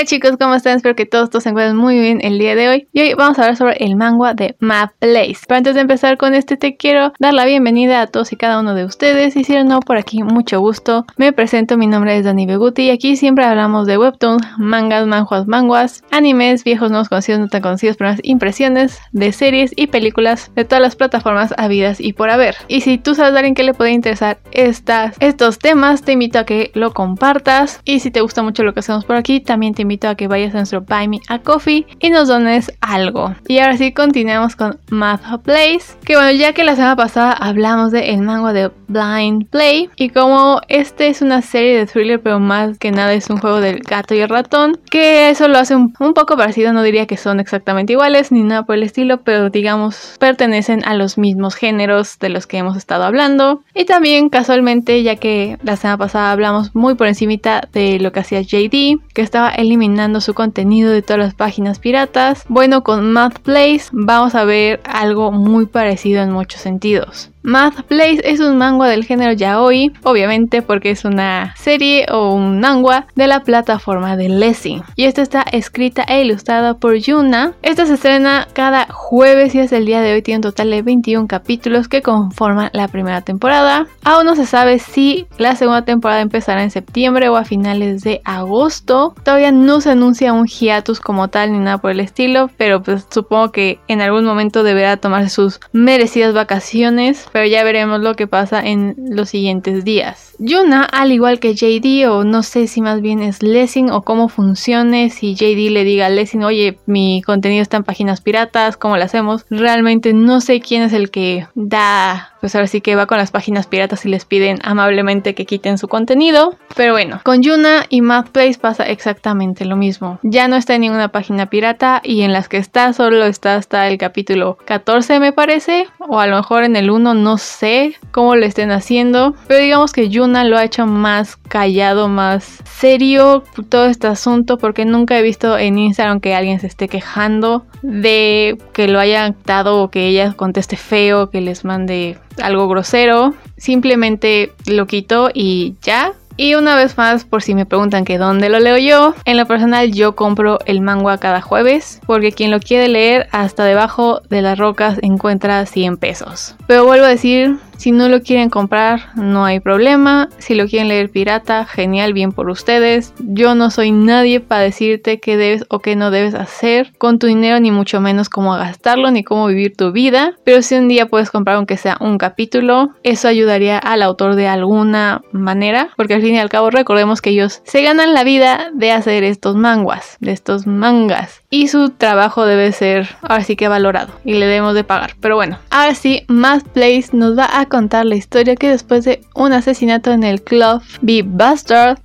Hola chicos, ¿cómo están? Espero que todos, todos se encuentren muy bien el día de hoy. Y hoy vamos a hablar sobre el manga de Map Place. Pero antes de empezar con este, te quiero dar la bienvenida a todos y cada uno de ustedes. Y si no, por aquí, mucho gusto. Me presento, mi nombre es Dani Beguti y aquí siempre hablamos de webtoons, mangas, manjuas, manguas, animes, viejos, nuevos conocidos, no tan conocidos, pero impresiones de series y películas de todas las plataformas habidas y por haber. Y si tú sabes a alguien que le puede interesar estas, estos temas, te invito a que lo compartas. Y si te gusta mucho lo que hacemos por aquí, también te invito a que vayas a nuestro Buy Me a Coffee y nos dones algo. Y ahora sí, continuamos con Math Place. Que bueno, ya que la semana pasada hablamos de el manga de Blind Play. Y como este es una serie de thriller, pero más que nada es un juego del gato y el ratón. Que eso lo hace un, un poco parecido, no diría que son exactamente iguales ni nada por el estilo, pero digamos pertenecen a los mismos géneros de los que hemos estado hablando. Y también casualmente, ya que la semana pasada hablamos muy por encimita de lo que hacía JD, que estaba eliminando su contenido de todas las páginas piratas. Bueno, con Math Place vamos a ver algo muy parecido en muchos sentidos. Math Place es un manga del género yaoi, obviamente porque es una serie o un manga de la plataforma de Lessing. Y esta está escrita e ilustrada por Yuna. Esta se estrena cada jueves y hasta el día de hoy tiene un total de 21 capítulos que conforman la primera temporada. Aún no se sabe si la segunda temporada empezará en septiembre o a finales de agosto. Todavía no se anuncia un hiatus como tal ni nada por el estilo, pero pues supongo que en algún momento deberá tomar sus merecidas vacaciones pero ya veremos lo que pasa en los siguientes días. Yuna, al igual que JD, o no sé si más bien es Lessing o cómo funcione, si JD le diga a Lessing, oye, mi contenido está en páginas piratas, ¿cómo lo hacemos? Realmente no sé quién es el que da pues ahora sí que va con las páginas piratas y les piden amablemente que quiten su contenido. Pero bueno, con Yuna y Mathplace pasa exactamente lo mismo. Ya no está en ninguna página pirata y en las que está solo está hasta el capítulo 14 me parece. O a lo mejor en el 1 no sé cómo lo estén haciendo. Pero digamos que Yuna lo ha hecho más callado, más serio todo este asunto porque nunca he visto en Instagram que alguien se esté quejando de que lo hayan dado o que ella conteste feo, que les mande algo grosero. Simplemente lo quito y ya. Y una vez más, por si me preguntan que dónde lo leo yo, en lo personal yo compro el manga cada jueves, porque quien lo quiere leer hasta debajo de las rocas encuentra 100 pesos. Pero vuelvo a decir, si no lo quieren comprar, no hay problema. Si lo quieren leer pirata, genial, bien por ustedes. Yo no soy nadie para decirte qué debes o qué no debes hacer con tu dinero, ni mucho menos cómo gastarlo, ni cómo vivir tu vida. Pero si un día puedes comprar aunque sea un capítulo, eso ayudaría al autor de alguna manera, porque al fin y al cabo recordemos que ellos se ganan la vida de hacer estos manguas, de estos mangas. Y su trabajo debe ser ahora sí que valorado y le debemos de pagar. Pero bueno, ahora sí, más Place nos va a contar la historia que después de un asesinato en el club B. Bastard,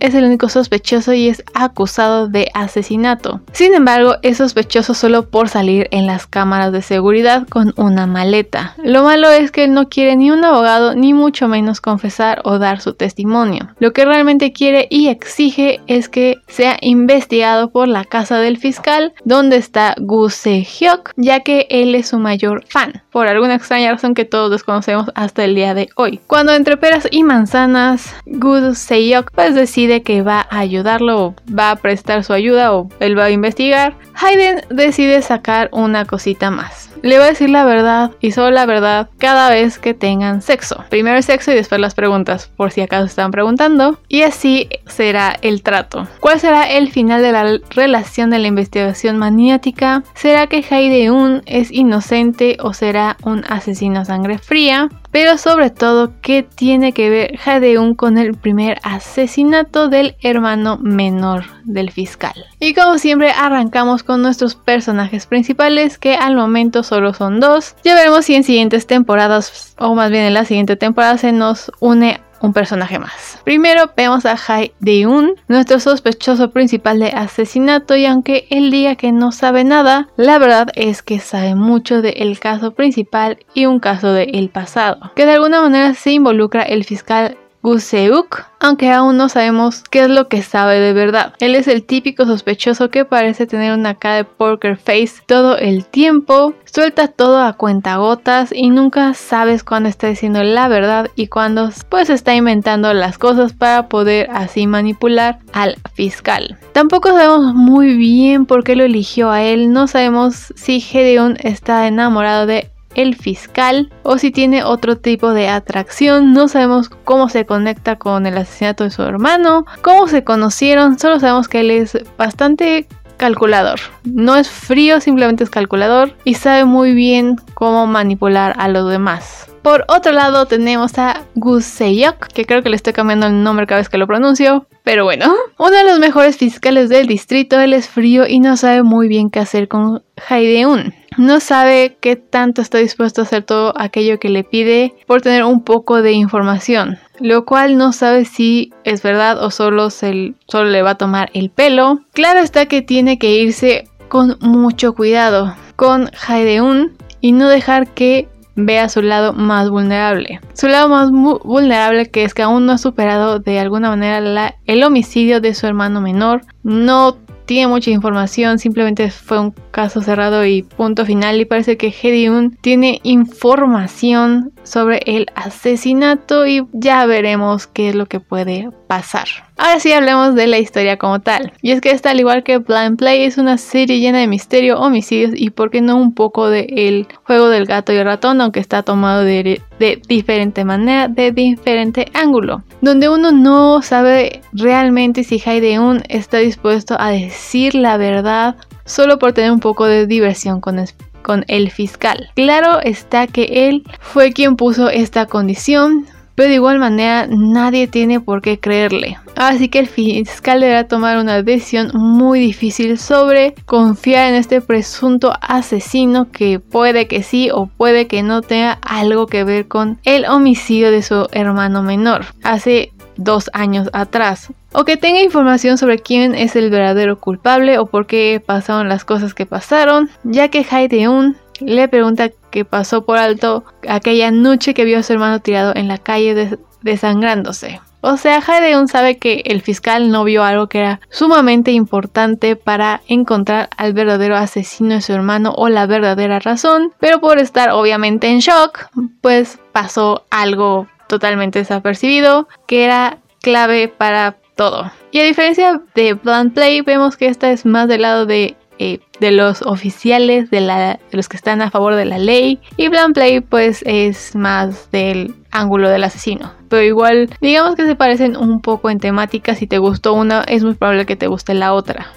es el único sospechoso y es acusado de asesinato. Sin embargo, es sospechoso solo por salir en las cámaras de seguridad con una maleta. Lo malo es que él no quiere ni un abogado ni mucho menos confesar o dar su testimonio. Lo que realmente quiere y exige es que sea investigado por la casa del fiscal donde está Gu Se-hyuk, ya que él es su mayor fan. Por alguna extraña razón que todos desconocemos hasta el día de hoy. Cuando entre peras y manzanas, Good Seyok pues decide que va a ayudarlo va a prestar su ayuda o él va a investigar, Hayden decide sacar una cosita más. Le va a decir la verdad y solo la verdad cada vez que tengan sexo. Primero el sexo y después las preguntas, por si acaso están preguntando. Y así será el trato. ¿Cuál será el final de la relación de la investigación maniática? ¿Será que Hayden es inocente o será un asesino a sangre fría? Pero sobre todo qué tiene que ver Jadeun con el primer asesinato del hermano menor del fiscal. Y como siempre arrancamos con nuestros personajes principales que al momento solo son dos. Ya veremos si en siguientes temporadas o más bien en la siguiente temporada se nos une un personaje más. Primero vemos a Hai Deun, nuestro sospechoso principal de asesinato y aunque él diga que no sabe nada, la verdad es que sabe mucho del caso principal y un caso del pasado, que de alguna manera se involucra el fiscal Guseuk, aunque aún no sabemos qué es lo que sabe de verdad. Él es el típico sospechoso que parece tener una cara de poker face todo el tiempo, suelta todo a cuentagotas y nunca sabes cuándo está diciendo la verdad y cuándo pues está inventando las cosas para poder así manipular al fiscal. Tampoco sabemos muy bien por qué lo eligió a él, no sabemos si Gedeon está enamorado de el fiscal o si tiene otro tipo de atracción. No sabemos cómo se conecta con el asesinato de su hermano, cómo se conocieron, solo sabemos que él es bastante calculador. No es frío, simplemente es calculador y sabe muy bien cómo manipular a los demás. Por otro lado tenemos a Guseyok, que creo que le estoy cambiando el nombre cada vez que lo pronuncio, pero bueno. Uno de los mejores fiscales del distrito, él es frío y no sabe muy bien qué hacer con Haideun. No sabe qué tanto está dispuesto a hacer todo aquello que le pide por tener un poco de información, lo cual no sabe si es verdad o solo, se, solo le va a tomar el pelo. Claro está que tiene que irse con mucho cuidado con Haideun y no dejar que vea su lado más vulnerable. Su lado más vulnerable que es que aún no ha superado de alguna manera el homicidio de su hermano menor. No tiene mucha información, simplemente fue un caso cerrado y punto final. Y parece que Hediun tiene información sobre el asesinato y ya veremos qué es lo que puede pasar. Ahora sí hablemos de la historia como tal. Y es que esta, al igual que Blind Play, es una serie llena de misterio, homicidios y por qué no un poco de el juego del gato y el ratón, aunque está tomado de, de diferente manera, de diferente ángulo. Donde uno no sabe realmente si Haideun está dispuesto a decir la verdad solo por tener un poco de diversión con, con el fiscal. Claro está que él fue quien puso esta condición, pero de igual manera nadie tiene por qué creerle. Así que el fiscal deberá tomar una decisión muy difícil sobre confiar en este presunto asesino que puede que sí o puede que no tenga algo que ver con el homicidio de su hermano menor hace dos años atrás. O que tenga información sobre quién es el verdadero culpable o por qué pasaron las cosas que pasaron, ya que Haideun le pregunta qué pasó por alto aquella noche que vio a su hermano tirado en la calle desangrándose. O sea, Haideun sabe que el fiscal no vio algo que era sumamente importante para encontrar al verdadero asesino de su hermano o la verdadera razón, pero por estar obviamente en shock, pues pasó algo totalmente desapercibido que era clave para todo. Y a diferencia de Blunt Play, vemos que esta es más del lado de eh, de los oficiales, de, los que están a favor de la ley. Y Play pues es más del ángulo del asesino. Pero igual, digamos que se parecen un poco en temática. Si te gustó una, es muy probable que te guste la otra.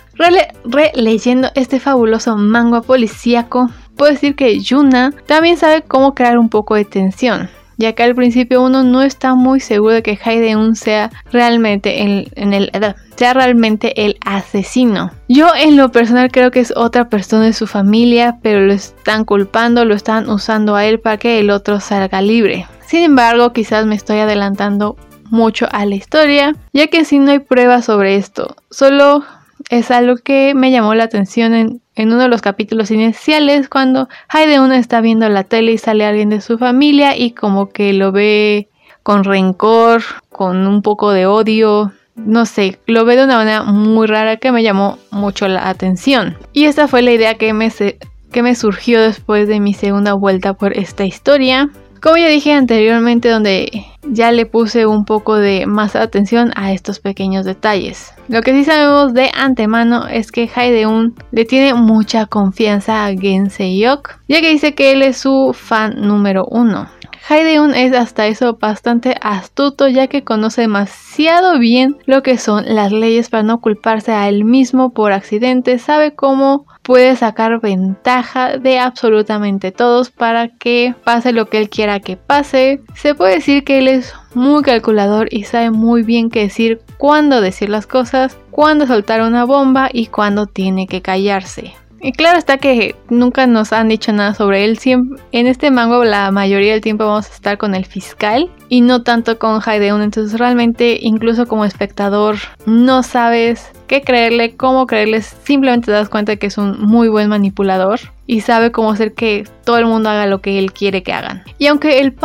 Releyendo este fabuloso manga policíaco, puedo decir que Yuna también sabe cómo crear un poco de tensión ya que al principio uno no está muy seguro de que Haideun sea realmente el, en el, sea realmente el asesino. Yo en lo personal creo que es otra persona de su familia, pero lo están culpando, lo están usando a él para que el otro salga libre. Sin embargo, quizás me estoy adelantando mucho a la historia, ya que si no hay pruebas sobre esto, solo es algo que me llamó la atención en, uno de los capítulos iniciales cuando Haideun está viendo la tele y sale alguien de su familia y como que lo ve con rencor, con un poco de odio, no sé, lo ve de una manera muy rara que me llamó mucho la atención. Y esta fue la idea que me, que me surgió después de mi segunda vuelta por esta historia. Como ya dije anteriormente, donde ya le puse un poco de más atención a estos pequeños detalles. Lo que sí sabemos de antemano es que Haideun le tiene mucha confianza a Genseyok, ya que dice que él es su fan número uno. Haideun es hasta eso bastante astuto ya que conoce demasiado bien lo que son las leyes para no culparse a él mismo por accidente, sabe cómo puede sacar ventaja de absolutamente todos para que pase lo que él quiera que pase. Se puede decir que él es muy calculador y sabe muy bien qué decir, cuándo decir las cosas, cuándo soltar una bomba y cuándo tiene que callarse. Y claro está que nunca nos han dicho nada sobre él. Siempre, en este mango la mayoría del tiempo vamos a estar con el fiscal y no tanto con Haideun. Entonces realmente incluso como espectador no sabes qué creerle, cómo creerle. Simplemente te das cuenta de que es un muy buen manipulador y sabe cómo hacer que todo el mundo haga lo que él quiere que hagan. Y aunque el,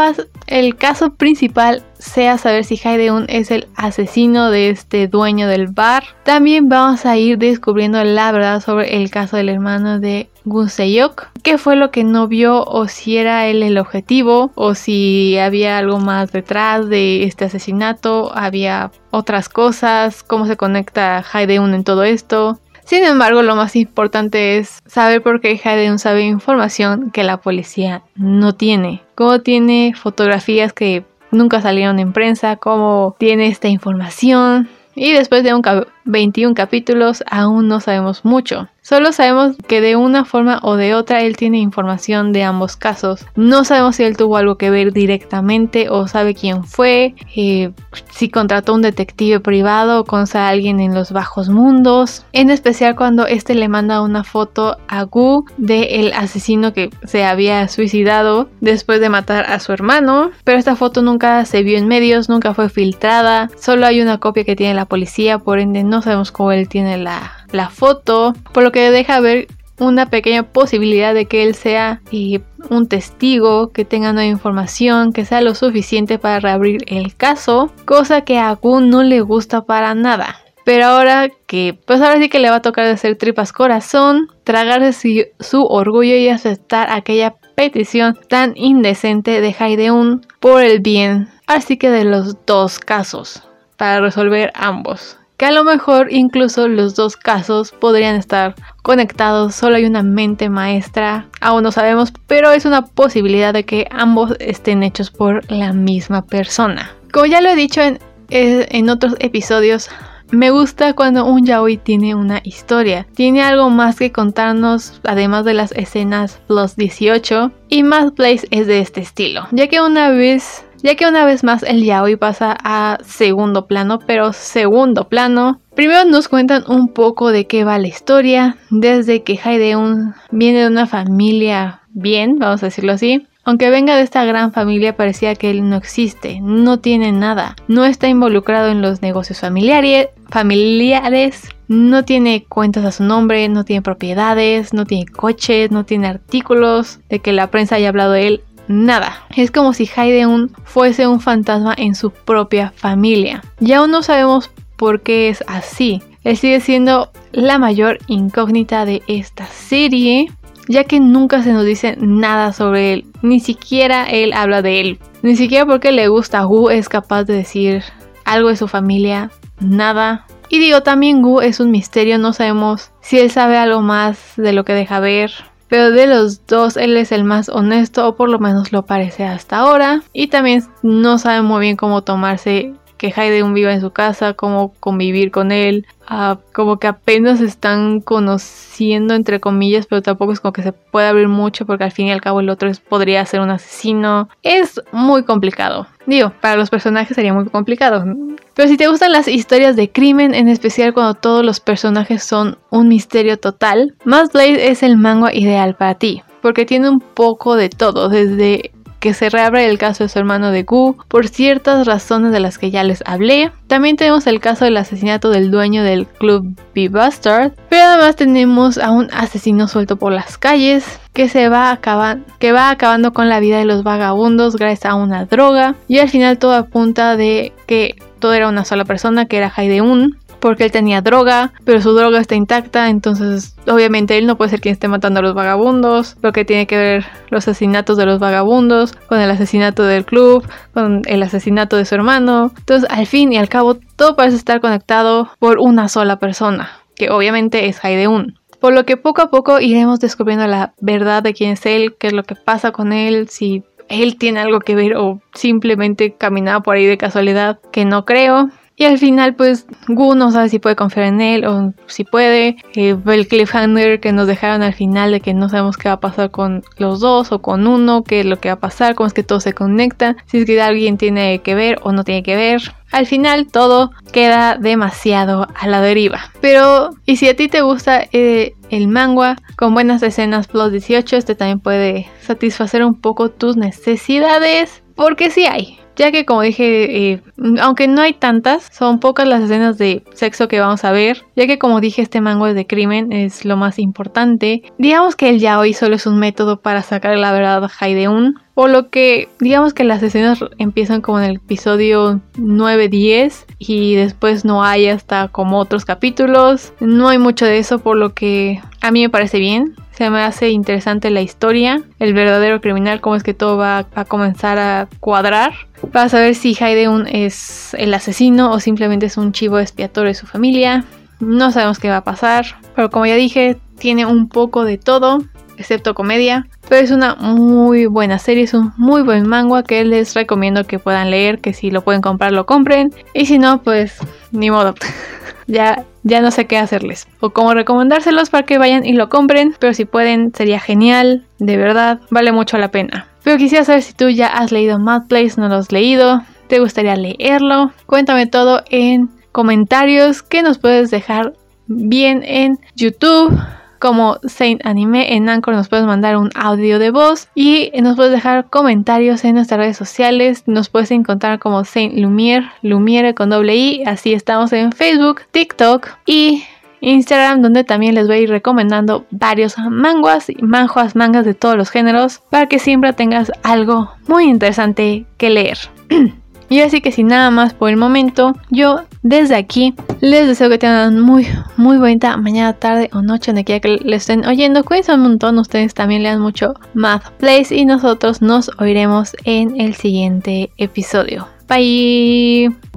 el caso principal sea saber si Haideun es el asesino de este dueño del bar. También vamos a ir descubriendo la verdad sobre el caso del hermano de Gun Seyok, qué fue lo que no vio o si era él el objetivo o si había algo más detrás de este asesinato, había otras cosas, cómo se conecta Haideun en todo esto. Sin embargo, lo más importante es saber por qué Haideun sabe información que la policía no tiene. Cómo tiene fotografías que nunca salieron en prensa, cómo tiene esta información. Y después de un 21 capítulos aún no sabemos mucho. Solo sabemos que de una forma o de otra él tiene información de ambos casos. No sabemos si él tuvo algo que ver directamente o sabe quién fue, eh, si contrató un detective privado o conoce a alguien en los bajos mundos. En especial cuando este le manda una foto a Gu de el asesino que se había suicidado después de matar a su hermano. Pero esta foto nunca se vio en medios, nunca fue filtrada. Solo hay una copia que tiene la policía, por ende no sabemos cómo él tiene la, la foto, por lo que deja ver una pequeña posibilidad de que él sea eh, un testigo, que tenga nueva información, que sea lo suficiente para reabrir el caso, cosa que a Gun no le gusta para nada. Pero ahora que, pues ahora sí que le va a tocar de hacer tripas corazón, tragarse su, orgullo y aceptar aquella petición tan indecente de Haideun por el bien, así que de los dos casos, para resolver ambos que a lo mejor incluso los dos casos podrían estar conectados, solo hay una mente maestra, aún no sabemos, pero es una posibilidad de que ambos estén hechos por la misma persona. Como ya lo he dicho en, eh, en otros episodios, me gusta cuando un yaoi tiene una historia, tiene algo más que contarnos además de las escenas plus 18 y más Place es de este estilo, ya que una vez ya que una vez más el yaoi pasa a segundo plano, pero segundo plano. Primero nos cuentan un poco de qué va la historia, desde que Haideun viene de una familia bien, vamos a decirlo así. Aunque venga de esta gran familia, parecía que él no existe, no tiene nada, no está involucrado en los negocios familiares, familiares no tiene cuentas a su nombre, no tiene propiedades, no tiene coches, no tiene artículos de que la prensa haya hablado de él nada. Es como si Haideun fuese un fantasma en su propia familia. Y aún no sabemos por qué es así. Él sigue siendo la mayor incógnita de esta serie, ya que nunca se nos dice nada sobre él. Ni siquiera él habla de él. Ni siquiera porque le gusta Gu es capaz de decir algo de su familia. Nada. Y digo, también Gu es un misterio, no sabemos si él sabe algo más de lo que deja ver pero de los dos él es el más honesto o por lo menos lo parece hasta ahora. Y también no sabe muy bien cómo tomarse que Hayden viva en su casa, cómo convivir con él, como que apenas están conociendo entre comillas, pero tampoco es como que se puede abrir mucho porque al fin y al cabo el otro podría ser un asesino. Es muy complicado. Digo, para los personajes sería muy complicado. Pero si te gustan las historias de crimen, en especial cuando todos los personajes son un misterio total, Mass Blade es el manga ideal para ti. Porque tiene un poco de todo, desde que se reabre el caso de su hermano de Gu por ciertas razones de las que ya les hablé. También tenemos el caso del asesinato del dueño del club B-Bastard, pero además tenemos a un asesino suelto por las calles que se va que va acabando con la vida de los vagabundos gracias a una droga y al final todo apunta de que todo era una sola persona que era Haideun porque él tenía droga, pero su droga está intacta, entonces obviamente él no puede ser quien esté matando a los vagabundos, lo que tiene que ver los asesinatos de los vagabundos, con el asesinato del club, con el asesinato de su hermano. Entonces al fin y al cabo todo parece estar conectado por una sola persona, que obviamente es Haideun. Por lo que poco a poco iremos descubriendo la verdad de quién es él, qué es lo que pasa con él, si él tiene algo que ver o simplemente caminaba por ahí de casualidad, que no creo. Y al final, pues, Gu no sabe si puede confiar en él o si puede. Eh, el cliffhanger que nos dejaron al final de que no sabemos qué va a pasar con los dos o con uno, qué es lo que va a pasar, cómo es que todo se conecta, si es que alguien tiene que ver o no tiene que ver. Al final todo queda demasiado a la deriva. Pero, y si a ti te gusta eh, el manga con buenas escenas plus 18, este también puede satisfacer un poco tus necesidades. Porque sí hay ya que como dije, eh, aunque no hay tantas, son pocas las escenas de sexo que vamos a ver, ya que como dije este mango es de crimen, es lo más importante. Digamos que el yaoi solo es un método para sacar la verdad a Haideun, Por lo que digamos que las escenas empiezan como en el episodio 9-10 y después no hay hasta como otros capítulos. No hay mucho de eso por lo que a mí me parece bien. Se me hace interesante la historia, el verdadero criminal, cómo es que todo va a comenzar a cuadrar. Para saber si Haideun es el asesino o simplemente es un chivo expiatorio de su familia. No sabemos qué va a pasar, pero como ya dije, tiene un poco de todo, excepto comedia. Pero es una muy buena serie, es un muy buen manga que les recomiendo que puedan leer, que si lo pueden comprar lo compren. Y si no, pues ni modo. ya, ya no sé qué hacerles. O cómo recomendárselos para que vayan y lo compren. Pero si pueden, sería genial. De verdad, vale mucho la pena. Pero quisiera saber si tú ya has leído Mad Place, no lo has leído. ¿Te gustaría leerlo? Cuéntame todo en comentarios que nos puedes dejar bien en YouTube como Saint Anime. En Anchor nos puedes mandar un audio de voz y nos puedes dejar comentarios en nuestras redes sociales. Nos puedes encontrar como Saint Lumiere, Lumiere con doble I. Así estamos en Facebook, TikTok y Instagram, donde también les voy a ir recomendando varios manguas y manjuas, mangas de todos los géneros, para que siempre tengas algo muy interesante que leer. Y así que sin nada más por el momento, yo desde aquí les deseo que tengan muy, muy bonita mañana, tarde o noche, donde quiera que le estén oyendo. Cuídense un montón, ustedes también lean mucho Math Place y nosotros nos oiremos en el siguiente episodio. Bye.